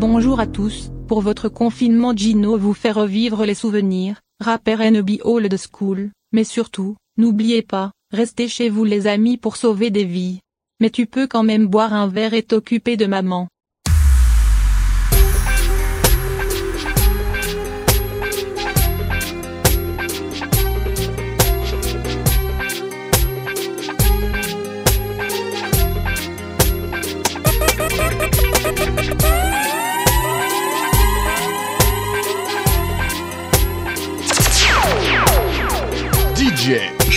Bonjour à tous, pour votre confinement Gino vous fait revivre les souvenirs, rapper NB Old School, mais surtout, n'oubliez pas, restez chez vous les amis pour sauver des vies. Mais tu peux quand même boire un verre et t'occuper de maman.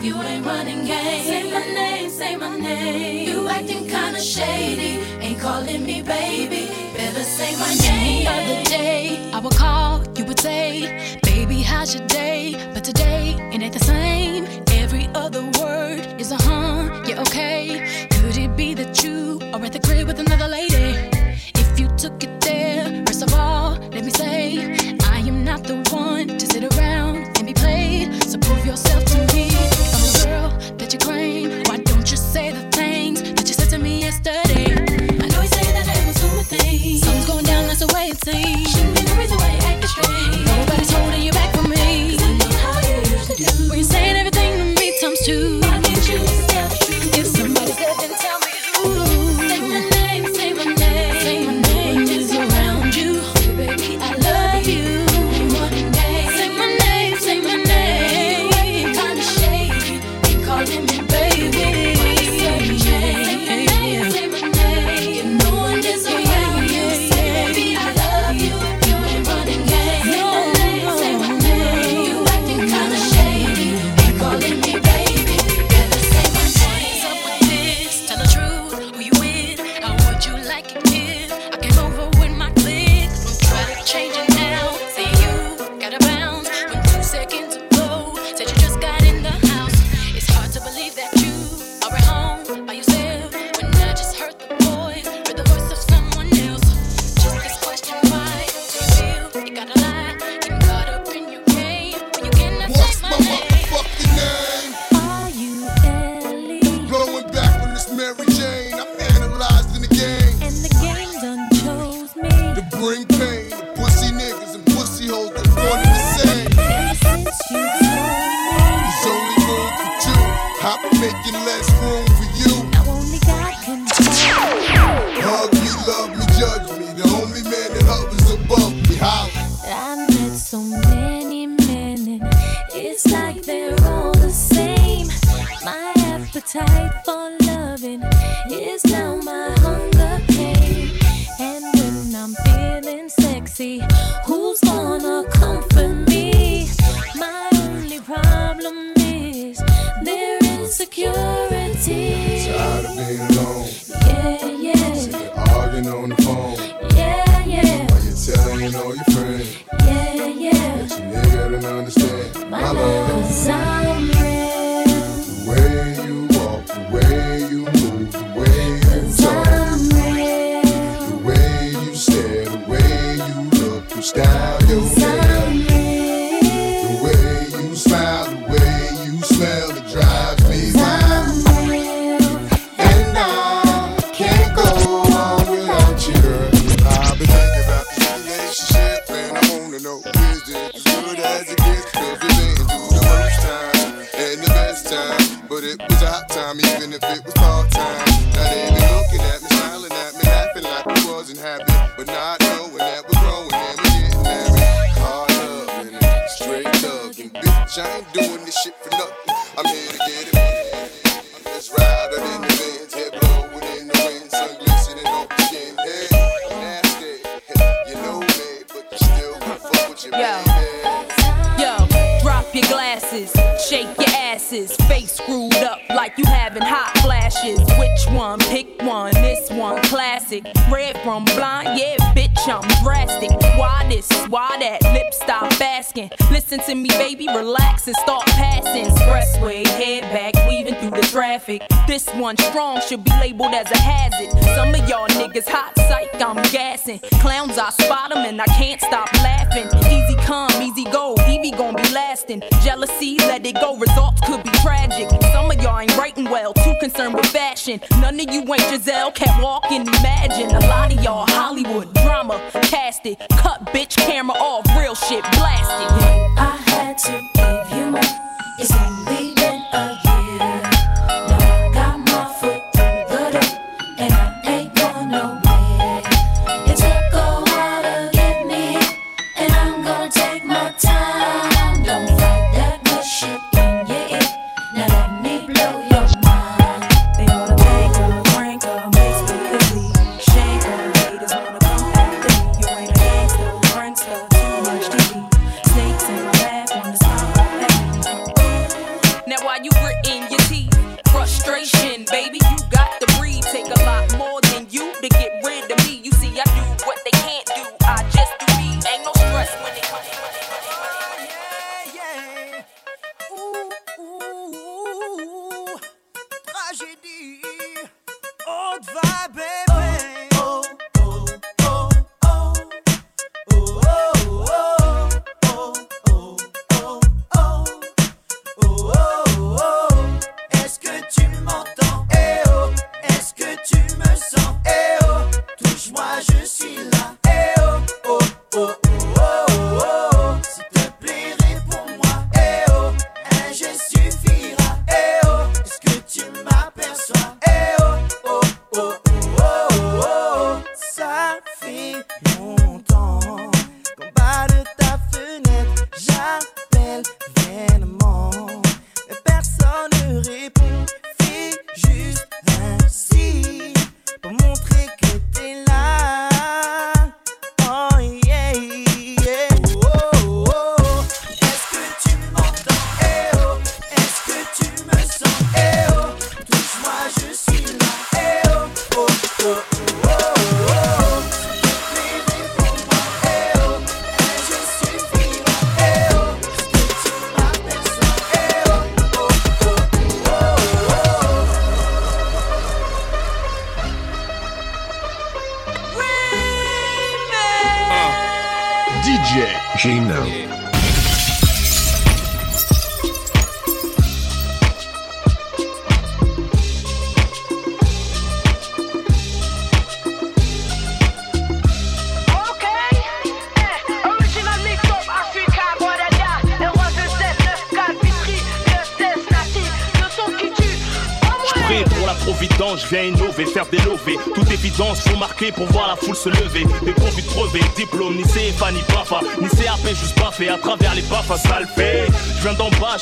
You ain't running game. Say my name, say my name. You acting kinda shady. Ain't calling me baby. Better say my name. The other day, I would call, you would say, Baby, how's your day? But today, it ain't the same. Every other word is a huh, yeah, okay. Could it be that you are at the crib with another lady? If you took it there, first of all, let me say, I am not the one to sit around and be played. So prove yourself to me that you claim? Why don't you say the things that you said to me yesterday? I know you say that I was assuming things. Something's going down, that's the way it seems. Shouldn't be the reason why you're acting strange. Nobody's holding you back from me. Cause I know how you used to do. When you say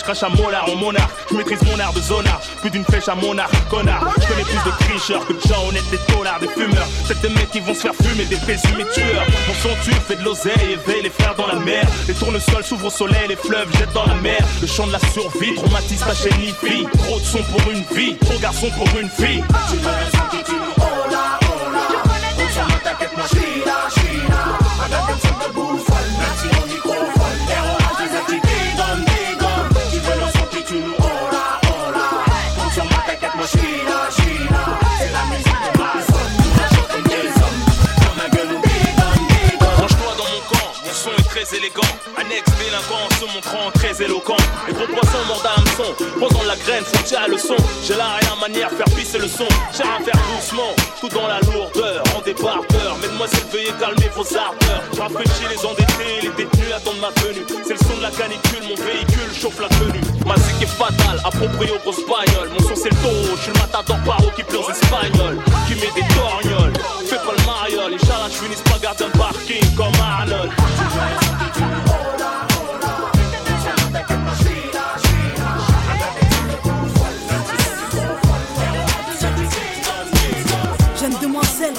crache à molar en monarque. Je maîtrise mon art de zonard, plus d'une flèche à monarque, connard. Je connais plus de tricheurs que de gens honnêtes, des tolards, des fumeurs. C'est des mecs qui vont se faire fumer, des présumés tueurs. Mon son tue, fait de l'oseille, éveille les frères dans la mer. Les tournesols s'ouvrent au soleil, les fleuves jettent dans la mer. Le chant de la survie, traumatise la chaîne. Trop de son pour une vie, trop garçon pour une fille. Range-toi Un ex-délinquant se montrant très éloquent. Les gros poissons mordent à hameçon, posant la graine, tirer à leçon. J'ai la et la manière, faire pisser le son. J'ai à faire doucement, tout dans la lourdeur, en débardeur. Mesdemoiselles, veuillez calmer vos ardeurs. Rafraîchis les endettés, les détenus attendent ma venue. C'est le son de la canicule, mon véhicule chauffe la tenue. Ma zik est fatale, approprié aux grosses bagnoles. Mon son c'est le taureau, je suis le matador paro qui pleure aux espagnols. Qui met des torgnoles, fais pas le mariole. Inch'Allah, je finisse pas garder un parking comme Arnold.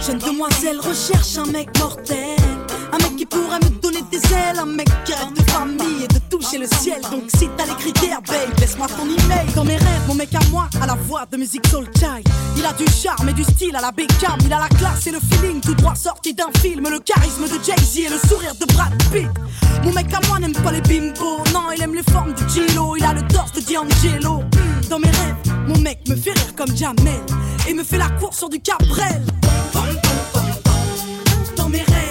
Jeune demoiselle recherche un mec mortel. Un mec qui pourrait me donner des ailes. Un mec qui rêve de famille et de toucher le ciel. Donc si t'as les critères, babe, laisse-moi ton email. Dans mes rêves, mon mec à moi, à la voix de musique soul child. Il a du charme et du style à la Beckham. Il a la classe et le feeling tout droit sorti d'un film. Le charisme de Jay-Z et le sourire de Brad Pitt. Mon mec à moi n'aime pas les bimbo, Non, il aime les formes du Gilo. Il a le torse de D'Angelo dans mes rêves. Mon mec me fait rire comme Jamel et me fait la course sur du Cabrel. Dans mes rêves.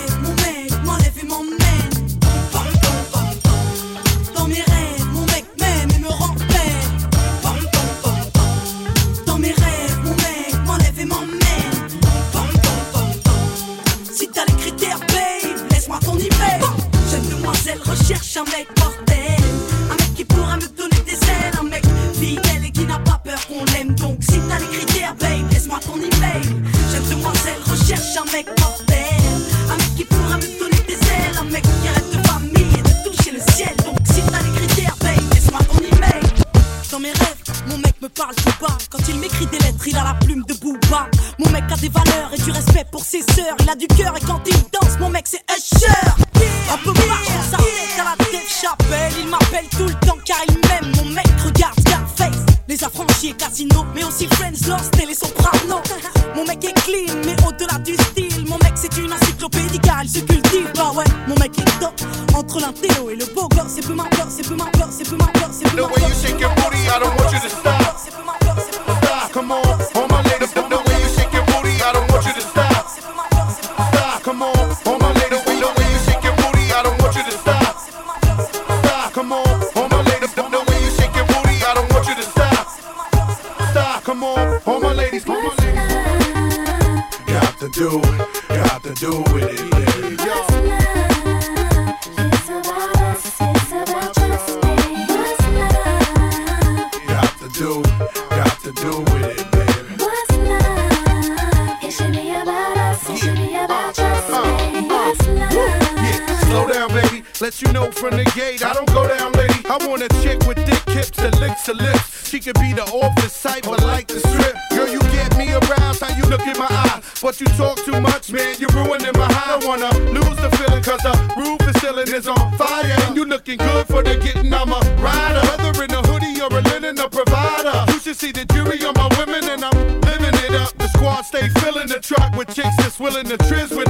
a provider. You should see the jury on my women, and I'm living it up. The squad stay filling the truck with chicks that's willing to trizz with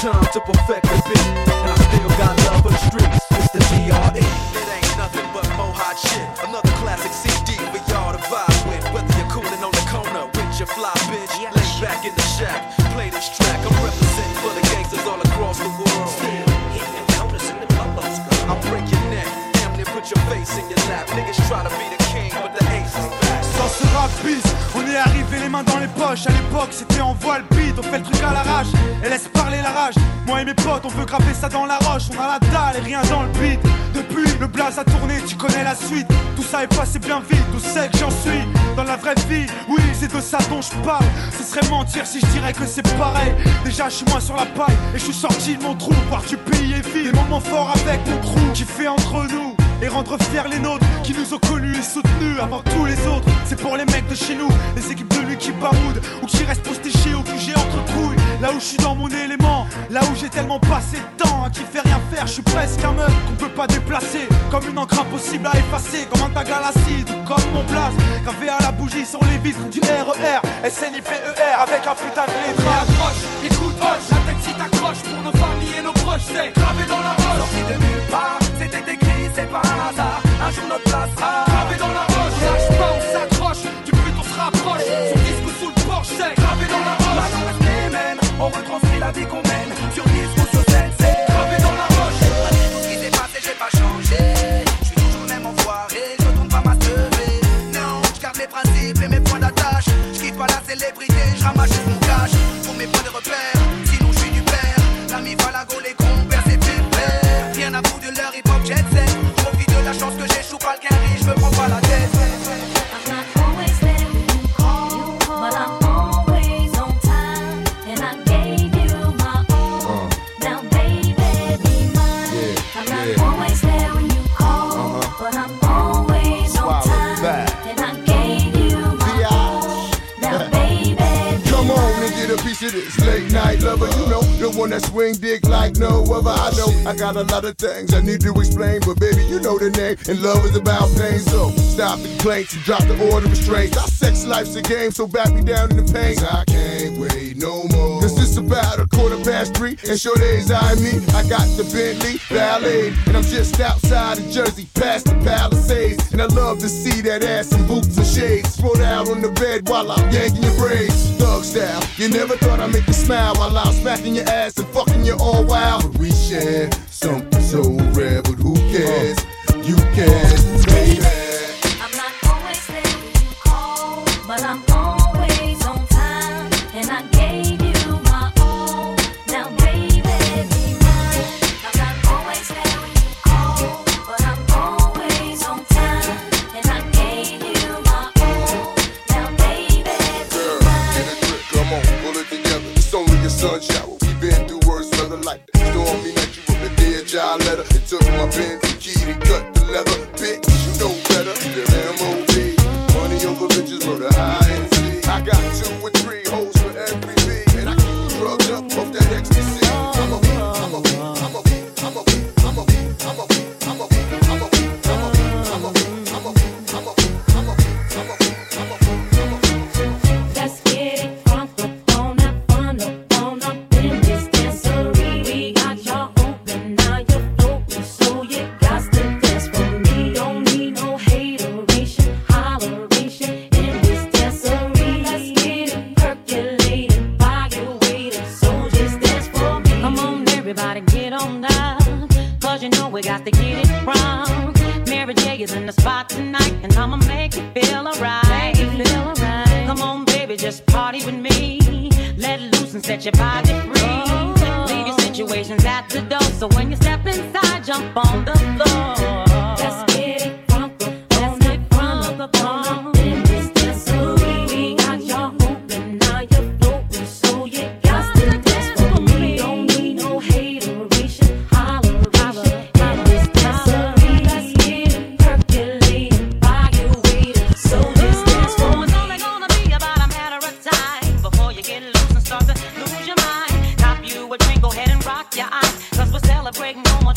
time to perfect the beat. And I still got love for the streets. It's the DRE. It ain't nothing but mohawk shit. Another classic CD for y'all to vibe with. Whether you're cooling on the corner with your fly bitch, lay back in the shack, play this track. I'm representing for the gangsters all across the world. Still Hitting them corners and them lolos, girl. I break your neck, damn near put your face in your lap. Niggas try to be arrivé les mains dans les poches, à l'époque c'était en voile bide, on fait le truc à l'arrache et laisse parler la rage. Moi et mes potes, on veut graver ça dans la roche, on a la dalle et rien dans le beat. Depuis, le blaze a tourné, tu connais la suite. Tout ça est passé bien vite, où c'est que j'en suis Dans la vraie vie, oui, c'est de ça dont je parle. Ce serait mentir si je dirais que c'est pareil. Déjà, je suis moins sur la paille et je suis sorti de mon trou. Voir tu pays et vie, des moments forts avec mon crew qui fait entre nous et rendre fiers les nôtres qui nous ont connus et soutenus avant tous les autres. C'est pour les mecs de chez nous, les équipes de lui qui baroudent ou qui restent postés chez au QG entre couilles. Là où je suis dans mon élément, là où j'ai tellement passé de temps à qui fait rien faire, je suis presque un meuf qu'on peut pas déplacer. Comme une encre impossible à effacer, comme un tag à l'acide ou comme mon place. Gravé à la bougie sur les vitres du RER, SNIPER avec un putain de lettre. Accroche, écoute, hoche, la tête si t'accroches pour nos familles et nos proches, c'est gravé dans la roche. Sorti de nulle part, c'était écrit, c'est pas un hasard. Un jour notre place gravé dans la roche. Lâche pas, on s'accroche, du but on se rapproche. Sur disque ou sous le porche, c'est gravé dans la roche. Maintenant les mêmes, on retranscrit la vie qu'on mène. Sur disque ou sur scène, c'est gravé dans la roche. Malgré tout ce qui s'est passé, j'ai pas changé. Je suis toujours le même enfoiré, je retourne pas ma. Non, je garde mes principes et mes points d'attache. Je quitte pas la célébrité, je that swing dick like no other. I know I got a lot of things I need to explain, but baby, you know the name. And love is about pain, so stop the complaints and drop the order of restraints. Our sex life's a game, so back me down in the pain. I can't wait no more. Cause it's about a quarter past three, and sure days I me. I got the Bentley Ballet, and I'm just outside of Jersey, past the Palisades. And I love to see that ass in boots and shades. Spread out on the bed while I'm yanking your braids. You never thought I'd make you smile while I'm smacking your ass and fucking you all wild. But we share something so rare, but who cares? You cares,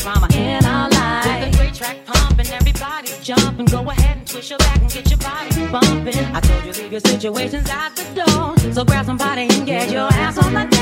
drama in our lives. With a great track pumping, everybody's jumping. Go ahead and twist your back and get your body bumping. I told you leave your situations at the door. So grab somebody and get your ass on the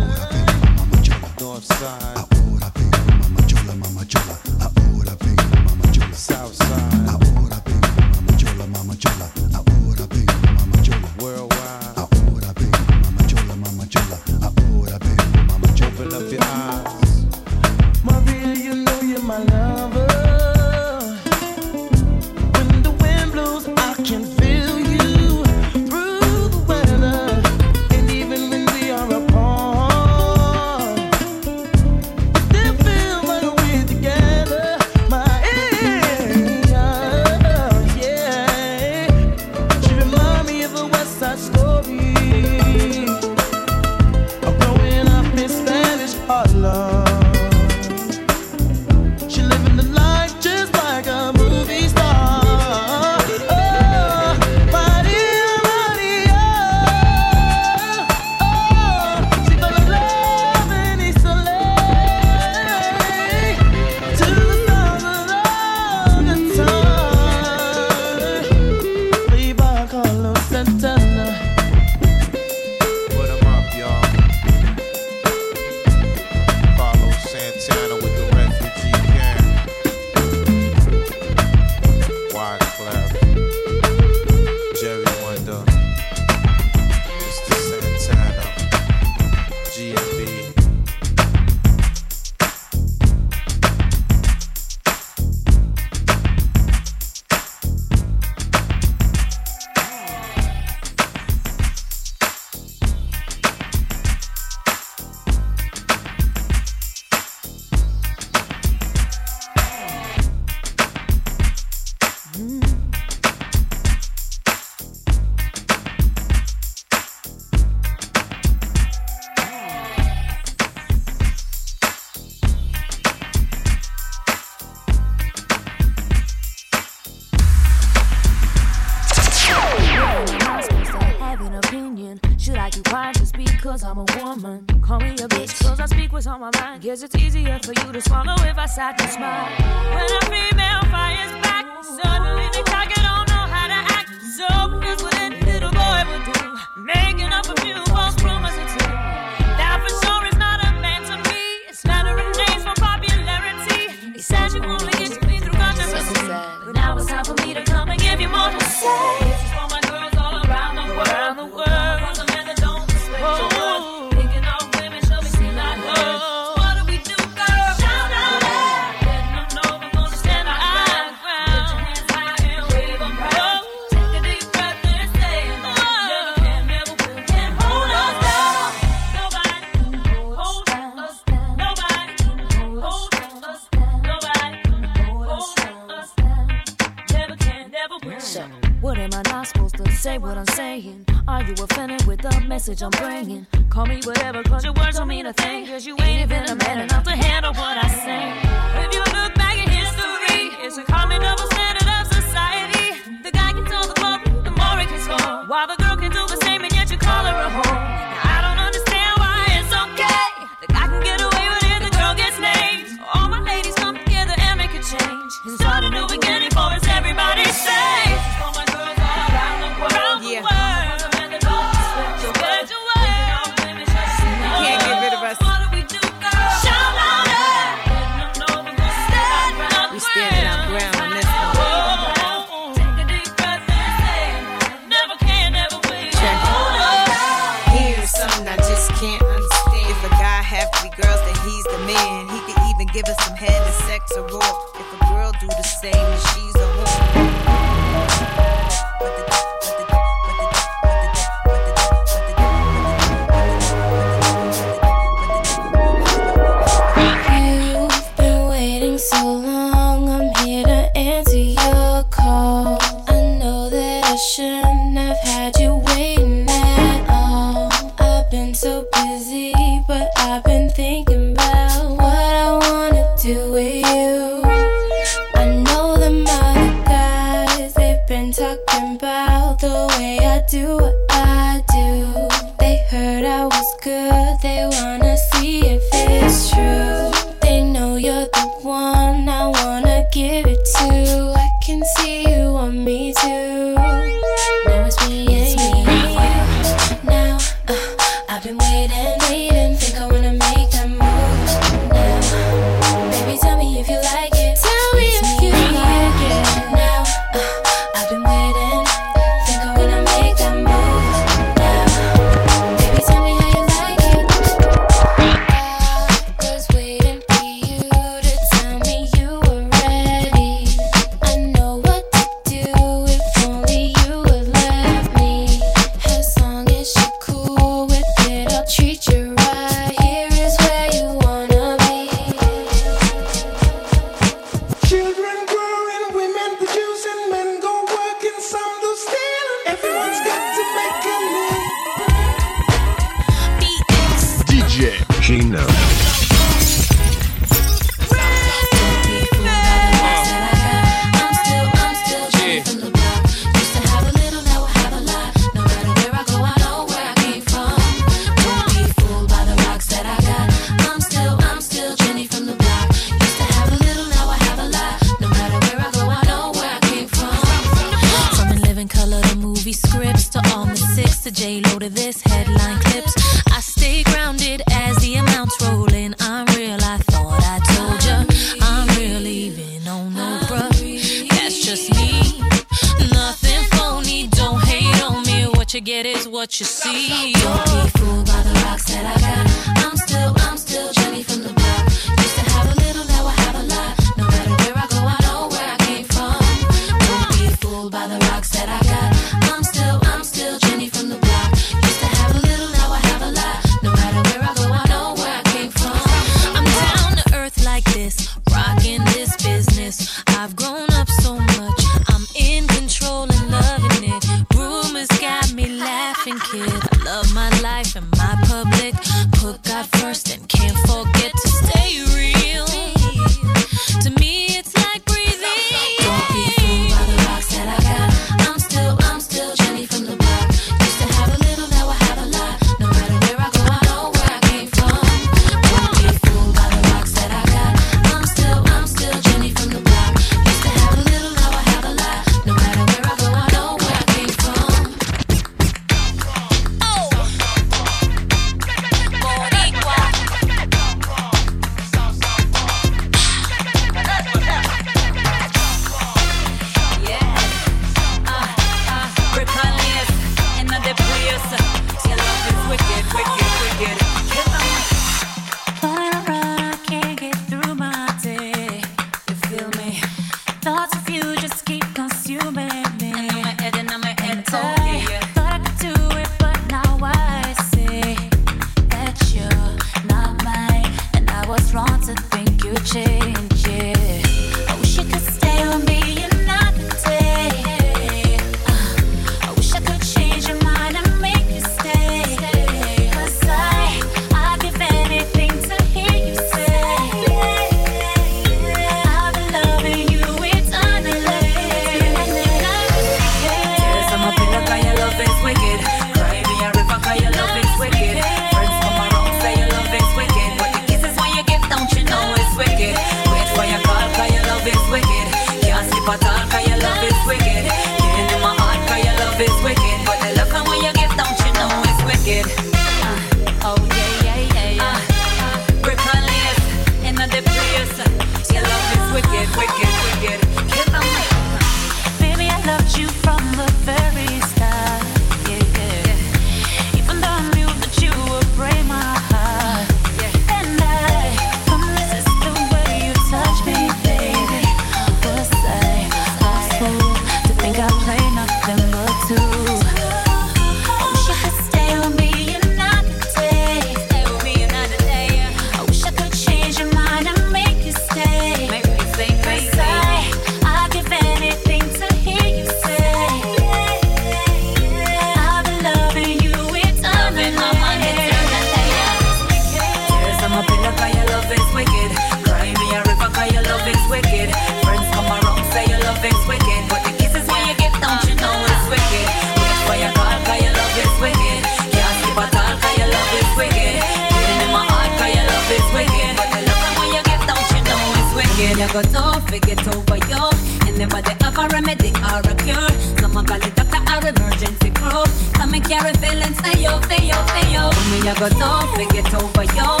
but don't forget over your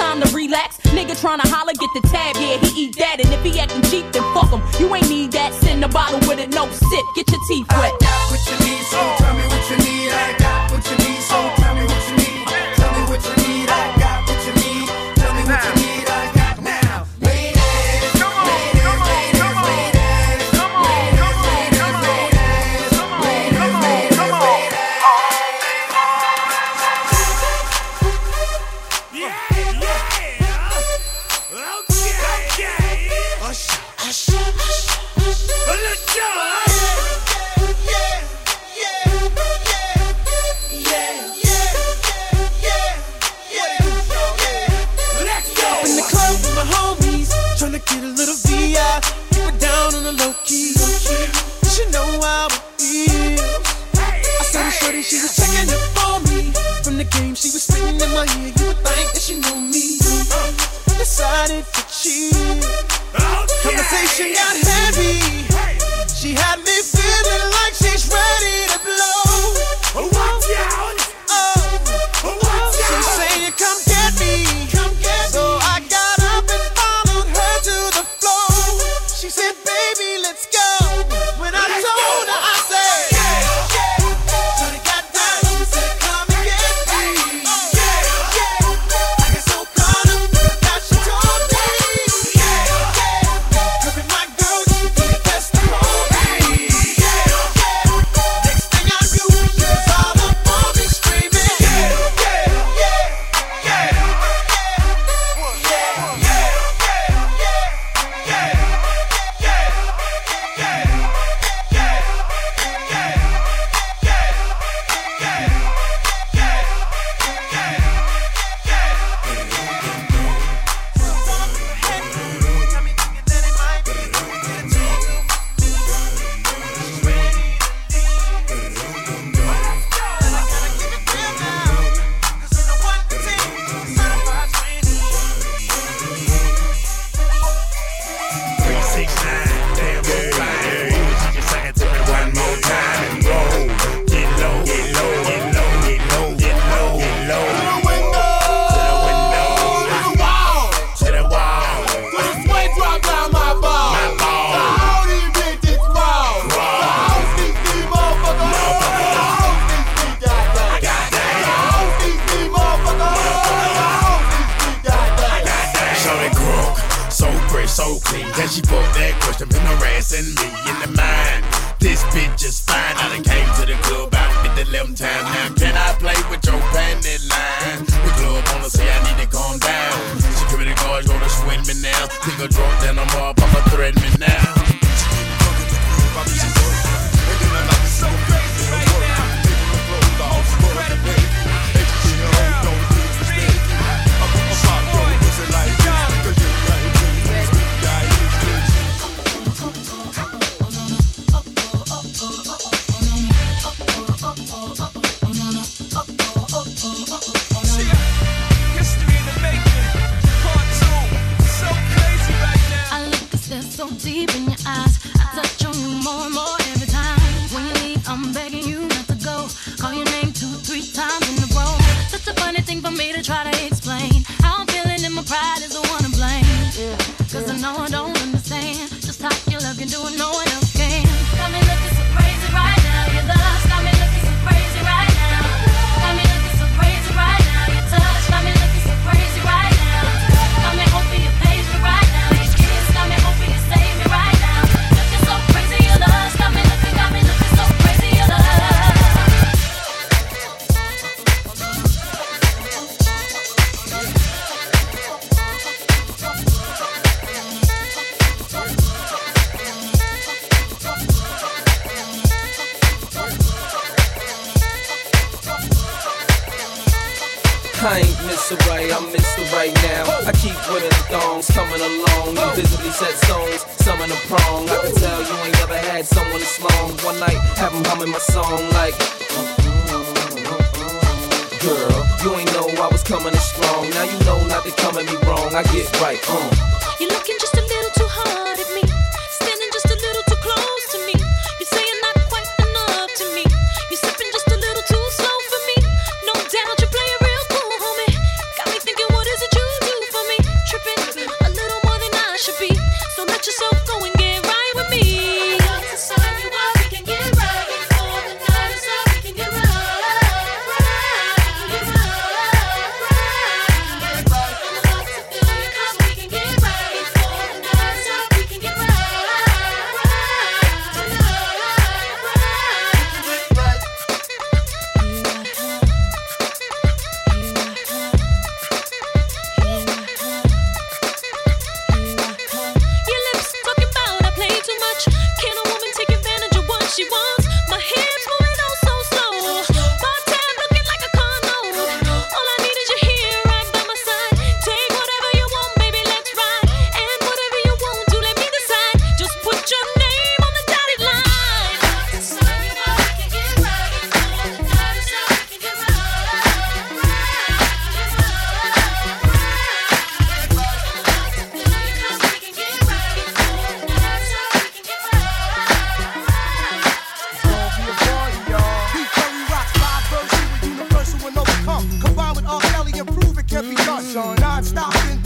time to relax. Nigga tryna holler, get the tab, yeah, he eat that. And if he acting cheap, then fuck him. You ain't need that. Send a bottle with it, no sip, get your teeth wet. I got what you need, so tell me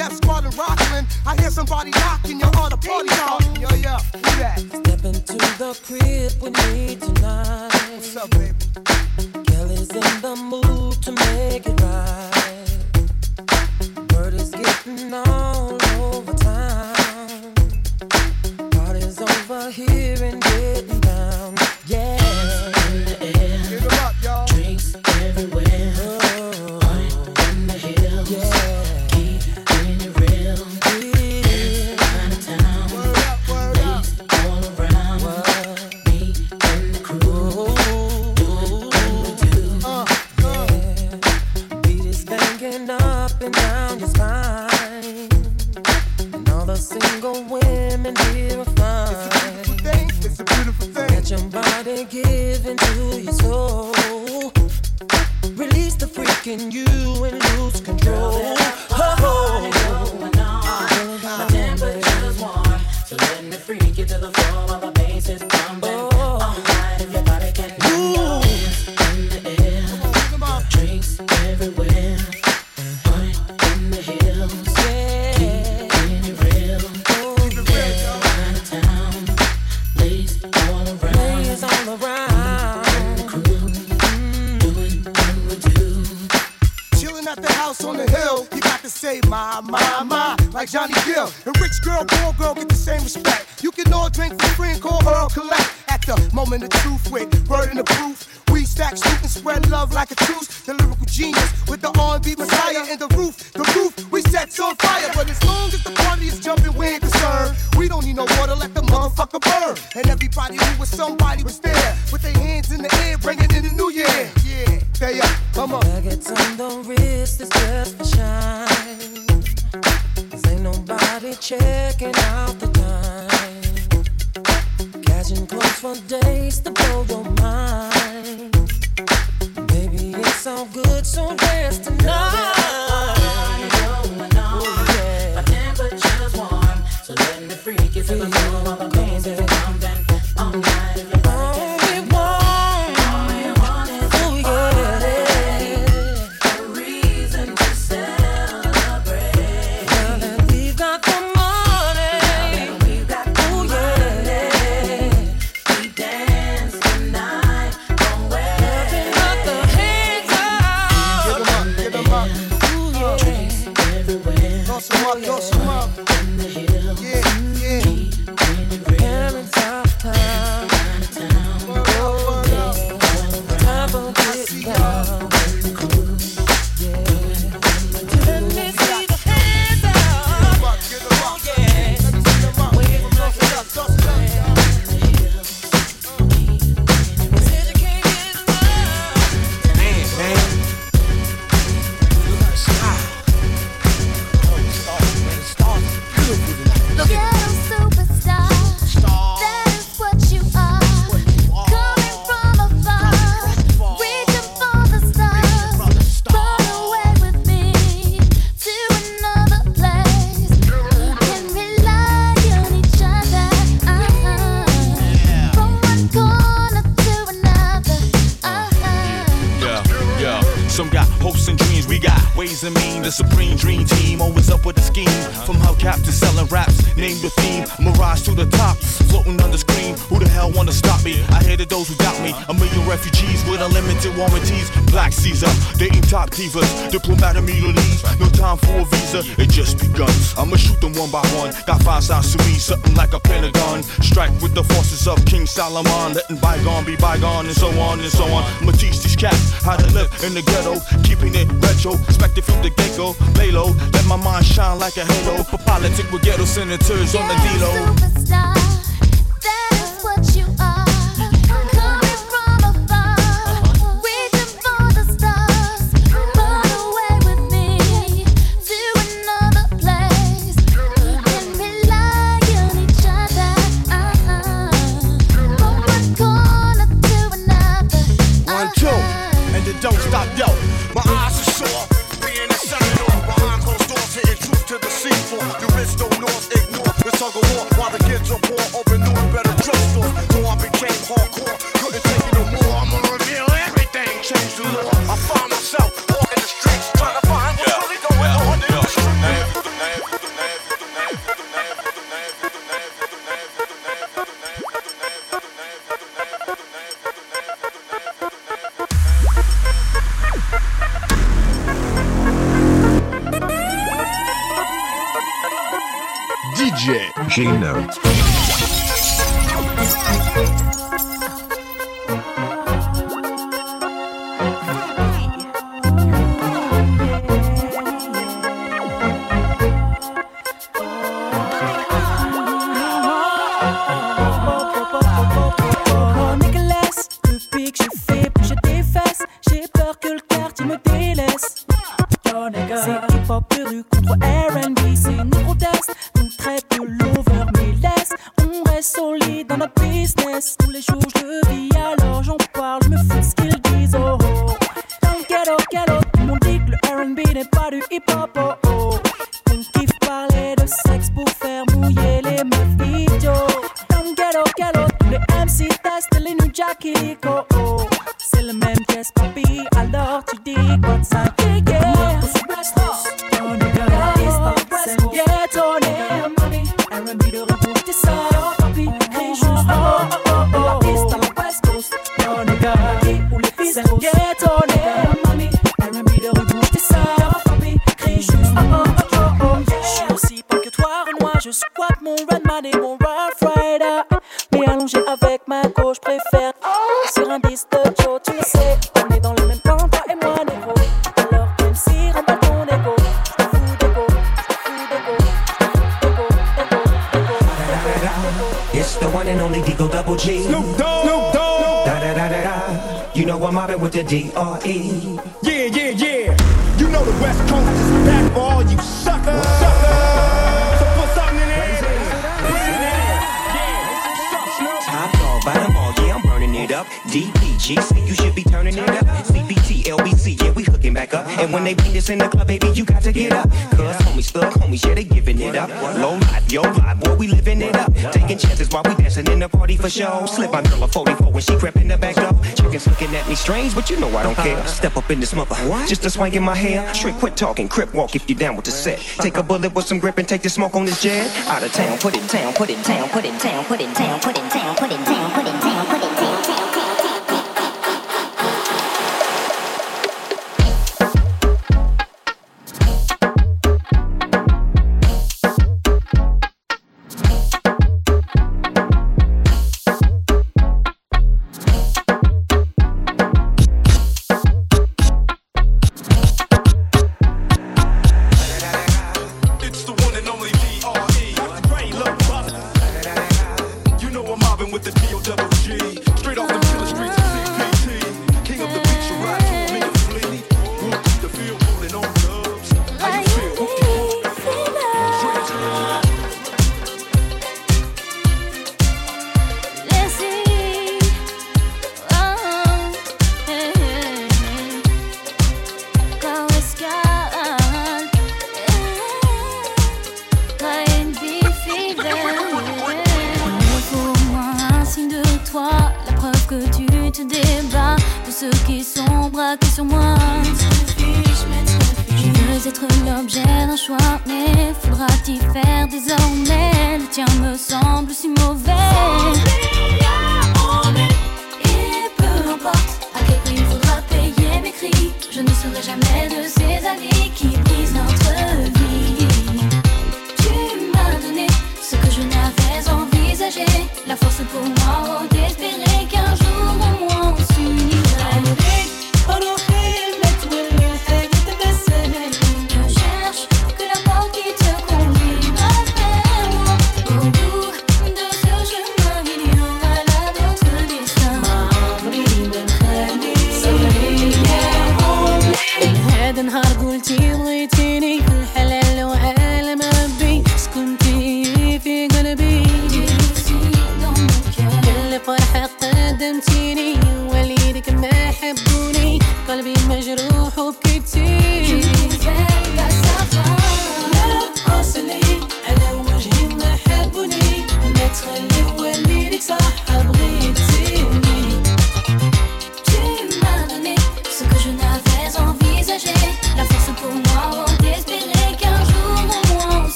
Death Squad in Rockland. I hear somebody knocking, you're on a party dog. Yo, yo, who that? Step into the crib with me tonight. What's up, baby? Kelly's in the mood to make it right. Word is getting all over town. Party's over here and getting down. Yeah. Catching cold for days to blow your mind. Baby, it's all good, so dance tonight. divas, diplomatic immunities, no time for a visa, it just begun. I'ma shoot them one by one, got five sides to me, something like a pentagon. Strike with the forces of King Solomon, letting bygone be bygone, and so on and so on. I'ma teach these cats how to live in the ghetto, keeping it retro, expected from the get go. Lay low, let my mind shine like a halo. For politics with ghetto senators on the D-Lo. D-R-E. Yeah, yeah, yeah. You know the West Coast is back for all you suckers. Suckers. So put something in there. Put it in there. Yeah. Top dog, bottom ball, yeah, I'm burning it up. DPG, say you should be turning it up. CPT, LBC, yeah, we hooking back up. And when they beat us in the club, baby, you got to get up. Cuz homies, thug homies, yeah, they giving it up. Low life, yo life, boy, we living it up. Taking chances while we dancing in the party for show. Slip my girl a 44 when she crept in the back looking at me strange, but you know I don't uh-huh. care. Step up in this mother, just a swing in my hair. Shrink, quit talking, crip walk if you down with the set. Uh-huh. Take a bullet with some grip and take the smoke on this jet. Out of town, put it down, put it down, put it down, put it down, put it down, put it down, put it down, put it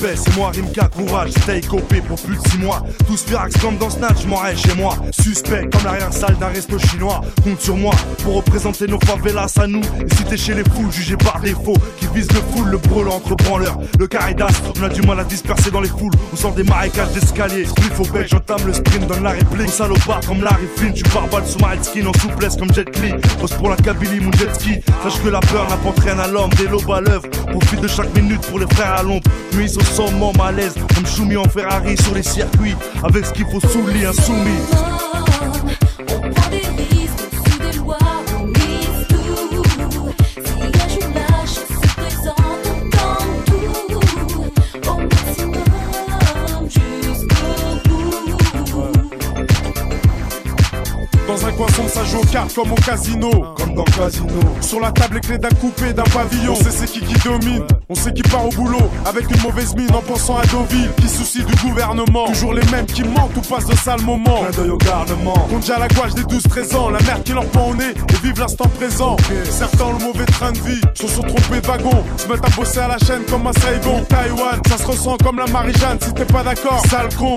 c'est moi Rimka, courage, stay copé pour plus de 6 mois. Tous Firax comme dans Snatch, m'en chez moi. Suspect comme l'arrière-salle d'un resto chinois. Compte sur moi pour représenter nos favelas à nous. Et si t'es chez les fous, jugé par défaut, qui vise le full, le brûlant entre branleurs. Le caridas, on a du mal à disperser dans les foules. On sort des marécages d'escalier. Il faut bec, j'entame le sprint, donne la réplique. Salopard comme Larry Flynn, tu barbales sous ma skin en souplesse comme Jet Li. Pose pour la Kabylie, mon jet ski. Sache que la peur n'apporte rien à l'homme, des lobes à l'œuvre. Profite de chaque minute pour les frères à l'ombre. Nuit au sommet, malaise, comme Choumi en Ferrari sur les circuits. Avec ce qu'il faut sous lit, insoumis. Ça joue au cartes comme au casino. Comme dans casino. Sur la table, les clés d'un coupé, d'un pavillon. On sait c'est qui qui domine. On sait qui part au boulot. Avec une mauvaise mine en pensant à Deauville. Qui soucie du gouvernement. Toujours les mêmes qui mentent ou passent de sales moments. Clin d'œil au garnement. Compte déjà la gouache des 12-13 ans. La merde qui leur pend au nez et vivent l'instant présent. Certains ont le mauvais train de vie. Se sont trompés de wagon. Se mettent à bosser à la chaîne comme à Saigon. Taïwan, ça se ressent comme la Marie-Jeanne. Si t'es pas d'accord, sale con.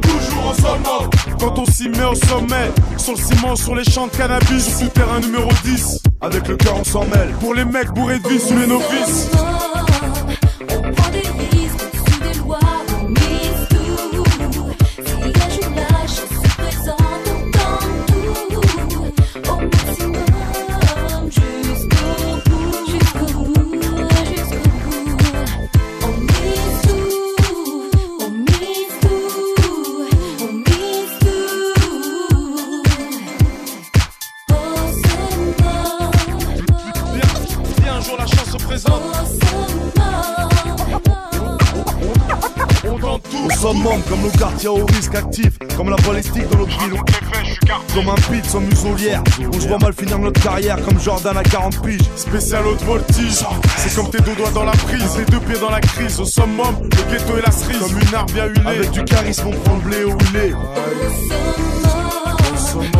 toujours ensemble. Quand on s'y met au sommet. Sur le ciment, sur les champs de cannabis. Le terrain numéro 10. Avec le cœur, on s'en mêle. Pour les mecs bourrés de vie sous les novices. Quartiers au risque actif, comme la balistique dans notre ville. Comme un pit sans muselière, on se voit mal finir notre carrière comme Jordan à 40 piges. Spécial haute voltige, c'est comme tes deux doigts dans la prise, les deux pieds dans la crise. Au summum, le ghetto et la cerise. Comme une arme bien huilée. Avec du charisme, on prend le blé il est. Au summum,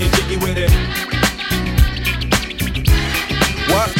Getting jiggy with it. What?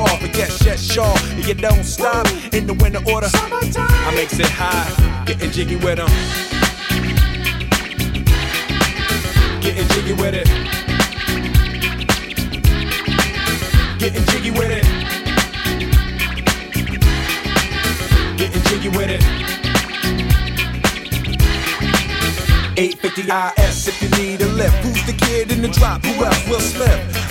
But yes, yes, sure. You don't stop in the winter order. I makes it high, getting jiggy with them. Getting jiggy with it. Getting jiggy with it. Getting jiggy with it. 850 IS if you need a lift. Who's the kid in the drop? Who else? Will Smith.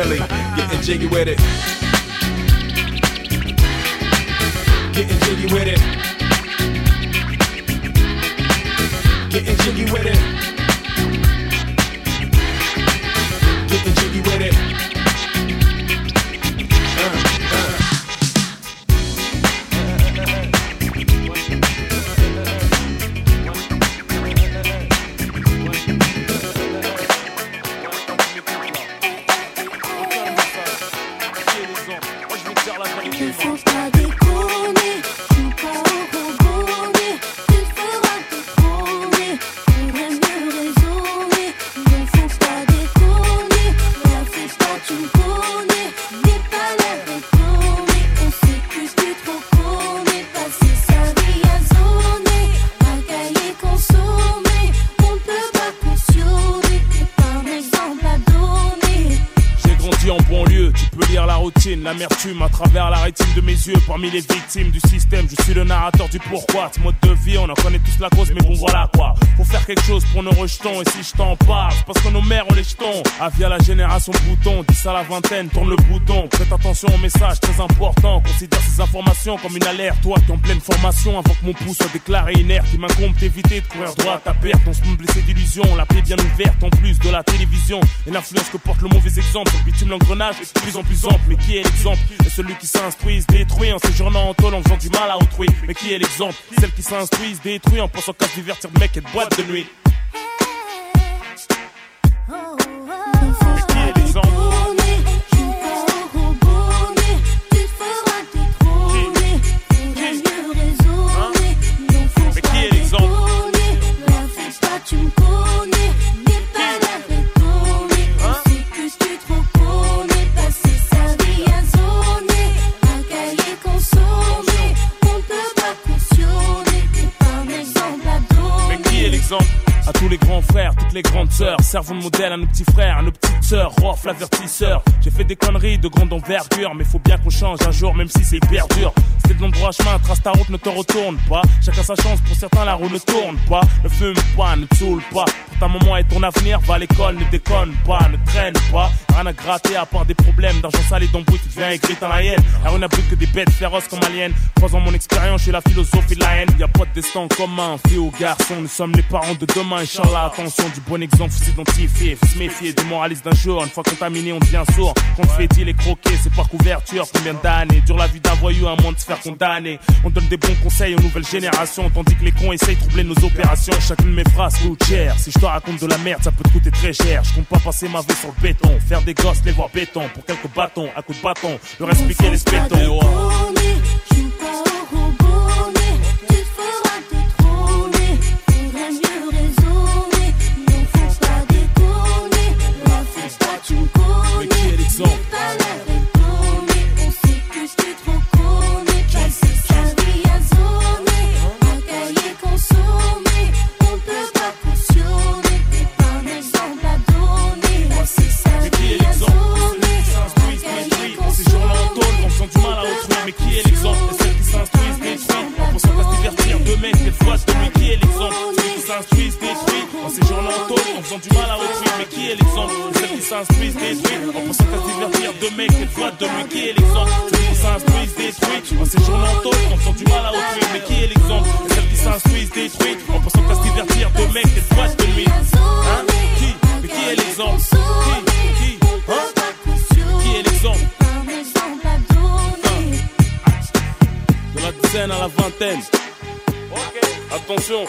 Getting jiggy with it. Getting jiggy with it. Getting jiggy with it. Getting jiggy with it. Parmi les victimes du système, je suis le narrateur du pourquoi. Ce mode de nos rejetons. Et si je t'en parle, parce que nos mères ont les jetons. Ah, via la génération bouton, 10 à la vingtaine, tourne le bouton. Prête attention au message très important. Considère ces informations comme une alerte. Toi qui en pleine formation, avant que mon pouce soit déclaré inerte, il m'incombe d'éviter de courir droit à ta perte. On se blessé d'illusions, la paix bien ouverte en plus de la télévision. Et l'influence que porte le mauvais exemple. Bitume l'engrenage est de plus en plus ample. Mais qui est l'exemple? Et celui qui s'instruit, se détruit en séjournant en tôle en faisant du mal à autrui. Mais qui est l'exemple? Celle qui s'instruit, se détruit en pensant qu'à se divertir mec et de boîte de nuit. Mais tous les grands frères, toutes les grandes sœurs, servons de modèle à nos petits frères, à nos petites sœurs, Rof l'avertisseur. J'ai fait des conneries de grande envergure, mais faut bien qu'on change un jour, même si c'est hyper dur. C'était de l'endroit chemin, trace ta route, ne te retourne pas. Chacun sa chance, pour certains la roue ne tourne pas. Ne fume pas, ne saoule pas. Pour ta maman et ton avenir, va à l'école, ne déconne pas, ne traîne pas. À gratter à part des problèmes d'argent sale et d'embrouille, tu deviens aigri dans la haine. Alors on n'a plus que des bêtes féroces comme aliens. Croisant mon expérience, je la philosophie de la haine. Y a pas de destin commun, fille ou garçon, nous sommes les parents de demain, Inch'Allah, attention, du bon exemple, faut s'identifier, faut se méfier des moralistes d'un jour. Une fois contaminé, on devient sourd. Quand fait dit les croquer, c'est par couverture. Combien d'années dure la vie d'un voyou à moins de se faire condamner? On donne des bons conseils aux nouvelles générations, tandis que les cons essayent de troubler nos opérations. Chacune de mes phrases coûte cher. Si je te raconte de la merde, ça peut te coûter très cher. Je compte pas passer ma vie sur le béton, faire des gosses, les voir béton pour quelques bâtons, à coups de bâton, leur expliquer les spétons. Qui est l'exemple. Ceux qui s'instruisent, détruits, en ces jours-là en faisant du mal à autrui. Mais qui est l'exemple? Et celles qui s'instruisent, détruits, en pensant qu'à se divertir de mecs, des fois de lui. Qui est l'exemple? Ceux qui s'instruisent, détruits, en ces jours-là en faisant du mal à autrui. Mais qui est l'exemple? Et celles qui s'instruisent, détruits, en pensant qu'à se divertir de mecs, des fois de lui. Hein? Qui? Mais qui est l'exemple? Qui? Qui? Hein? Qui est l'exemple? De la dizaine à la vingtaine. Attention.